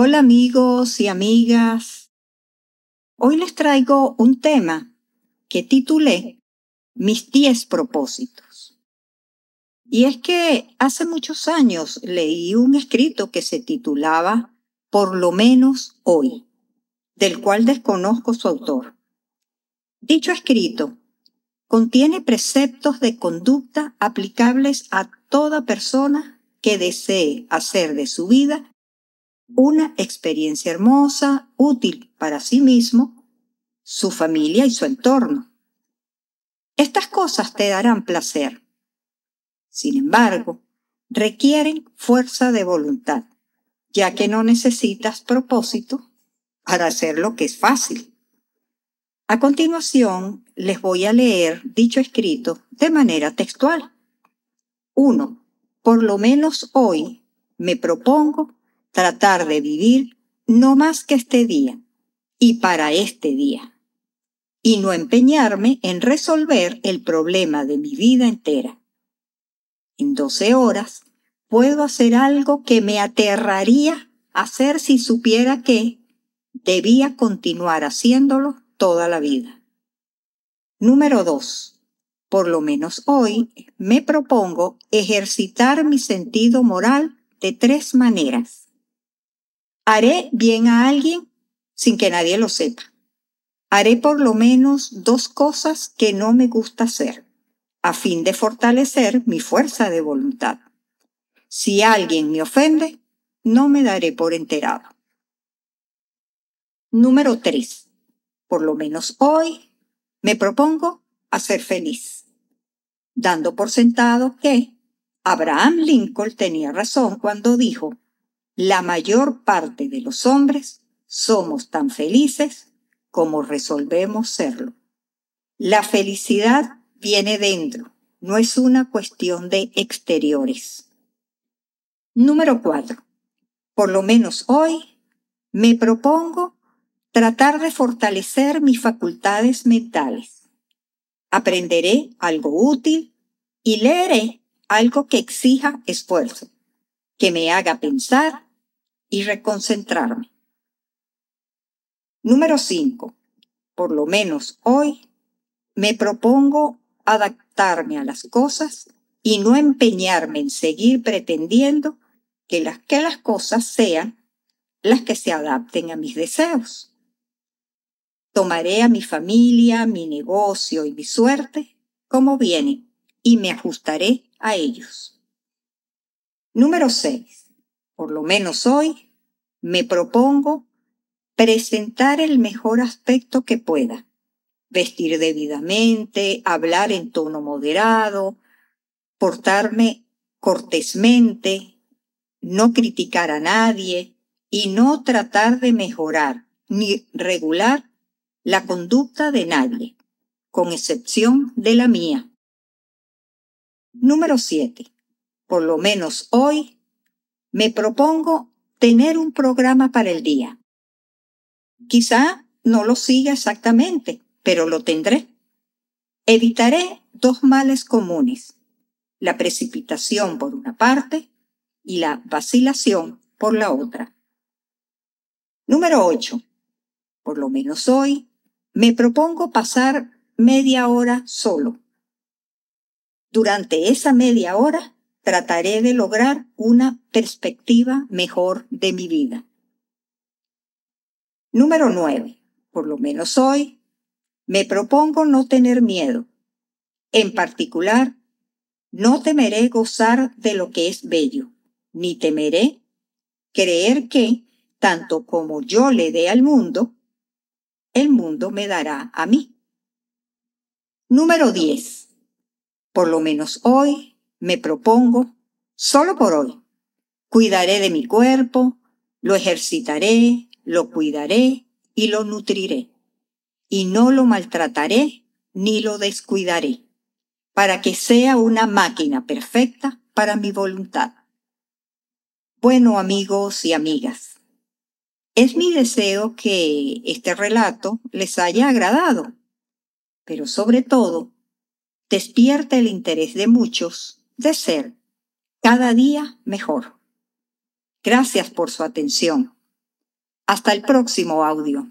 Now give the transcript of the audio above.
Hola amigos y amigas. Hoy les traigo un tema que titulé Mis 10 propósitos. Y es que hace muchos años leí un escrito que se titulaba Por lo menos hoy, del cual desconozco su autor. Dicho escrito contiene preceptos de conducta aplicables a toda persona que desee hacer de su vida una experiencia hermosa, útil para sí mismo, su familia y su entorno. Estas cosas te darán placer. Sin embargo, requieren fuerza de voluntad, ya que no necesitas propósito para hacer lo que es fácil. A continuación, les voy a leer dicho escrito de manera textual. 1. Por lo menos hoy me propongo tratar de vivir no más que este día y para este día, y no empeñarme en resolver el problema de mi vida entera. En 12 horas puedo hacer algo que me aterraría hacer si supiera que debía continuar haciéndolo toda la vida. Número 2. Por lo menos hoy me propongo ejercitar mi sentido moral de tres maneras. Haré bien a alguien sin que nadie lo sepa. Haré por lo menos dos cosas que no me gusta hacer, a fin de fortalecer mi fuerza de voluntad. Si alguien me ofende, no me daré por enterado. Número 3 por lo menos hoy, me propongo a ser feliz, dando por sentado que Abraham Lincoln tenía razón cuando dijo, la mayor parte de los hombres somos tan felices como resolvemos serlo. La felicidad viene dentro, no es una cuestión de exteriores. Número 4. Por lo menos hoy me propongo tratar de fortalecer mis facultades mentales. Aprenderé algo útil y leeré algo que exija esfuerzo, que me haga pensar y reconcentrarme. Número 5. Por lo menos hoy me propongo adaptarme a las cosas y no empeñarme en seguir pretendiendo que las, que las cosas sean las que se adapten a mis deseos. Tomaré a mi familia, mi negocio y mi suerte como vienen y me ajustaré a ellos. Número 6. Por lo menos hoy me propongo presentar el mejor aspecto que pueda. Vestir debidamente, hablar en tono moderado, portarme cortésmente, no criticar a nadie y no tratar de mejorar ni regular la conducta de nadie, con excepción de la mía. Número 7. Por lo menos hoy me propongo tener un programa para el día. Quizá no lo siga exactamente, pero lo tendré. Evitaré dos males comunes, la precipitación por una parte y la vacilación por la otra. Número 8. Por lo menos hoy me propongo pasar media hora solo. Durante esa media hora trataré de lograr una perspectiva mejor de mi vida. Número 9. Por lo menos hoy, me propongo no tener miedo. En particular, no temeré gozar de lo que es bello, ni temeré creer que, tanto como yo le dé al mundo, el mundo me dará a mí. Número 10. Por lo menos hoy me propongo, solo por hoy, cuidaré de mi cuerpo, lo ejercitaré, lo cuidaré y lo nutriré, y no lo maltrataré ni lo descuidaré, para que sea una máquina perfecta para mi voluntad. Bueno amigos y amigas, es mi deseo que este relato les haya agradado, pero sobre todo, despierta el interés de muchos de ser cada día mejor. Gracias por su atención. Hasta el próximo audio.